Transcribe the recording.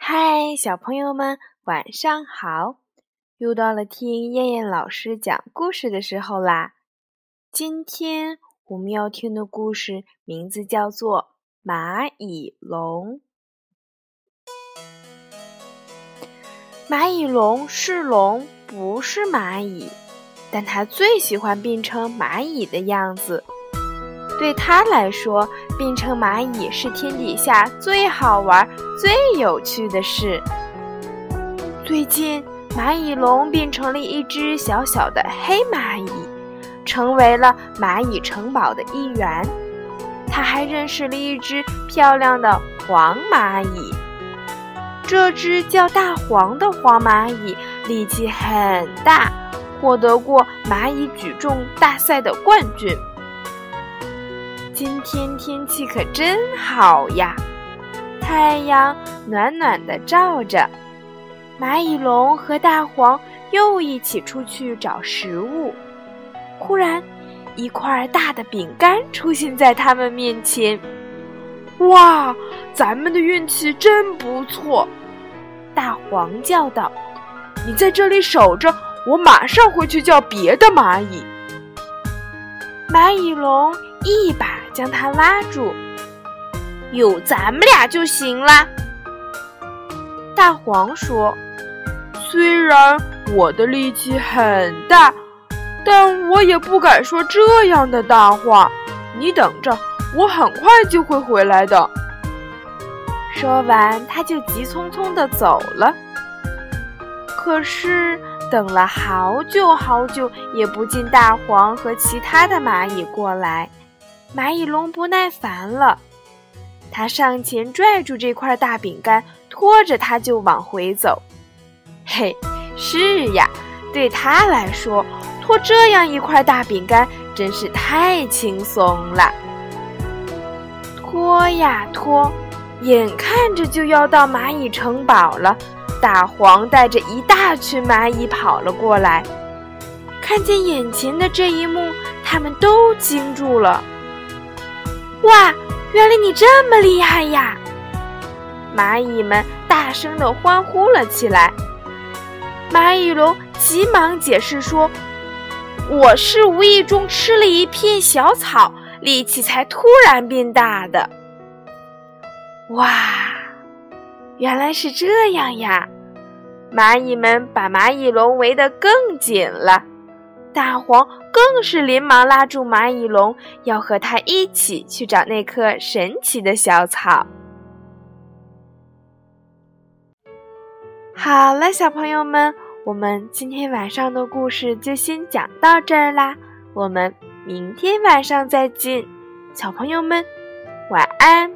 嗨，小朋友们，晚上好！又到了听燕燕老师讲故事的时候啦。今天我们要听的故事名字叫做《蚂蚁龙》。蚂蚁龙是龙，不是蚂蚁，但它最喜欢变成蚂蚁的样子。对他来说，变成蚂蚁是天底下最好玩、最有趣的事。最近，蚂蚁龙变成了一只小小的黑蚂蚁，成为了蚂蚁城堡的一员。他还认识了一只漂亮的黄蚂蚁。这只叫大黄的黄蚂蚁力气很大，获得过蚂蚁举重大赛的冠军。今天天气可真好呀，太阳暖暖的照着。蚂蚁龙和大黄又一起出去找食物。忽然，一块大的饼干出现在他们面前。哇，咱们的运气真不错！大黄叫道：“你在这里守着，我马上回去叫别的蚂蚁。”蚂蚁龙一把。将他拉住，有咱们俩就行了。大黄说：“虽然我的力气很大，但我也不敢说这样的大话。你等着，我很快就会回来的。”说完，他就急匆匆的走了。可是等了好久好久，也不见大黄和其他的蚂蚁过来。蚂蚁龙不耐烦了，他上前拽住这块大饼干，拖着它就往回走。嘿，是呀，对他来说，拖这样一块大饼干真是太轻松了。拖呀拖，眼看着就要到蚂蚁城堡了，大黄带着一大群蚂蚁跑了过来，看见眼前的这一幕，他们都惊住了。哇！原来你这么厉害呀！蚂蚁们大声的欢呼了起来。蚂蚁龙急忙解释说：“我是无意中吃了一片小草，力气才突然变大的。”哇！原来是这样呀！蚂蚁们把蚂蚁龙围得更紧了。大黄更是连忙拉住蚂蚁龙，要和他一起去找那棵神奇的小草。好了，小朋友们，我们今天晚上的故事就先讲到这儿啦，我们明天晚上再见，小朋友们，晚安。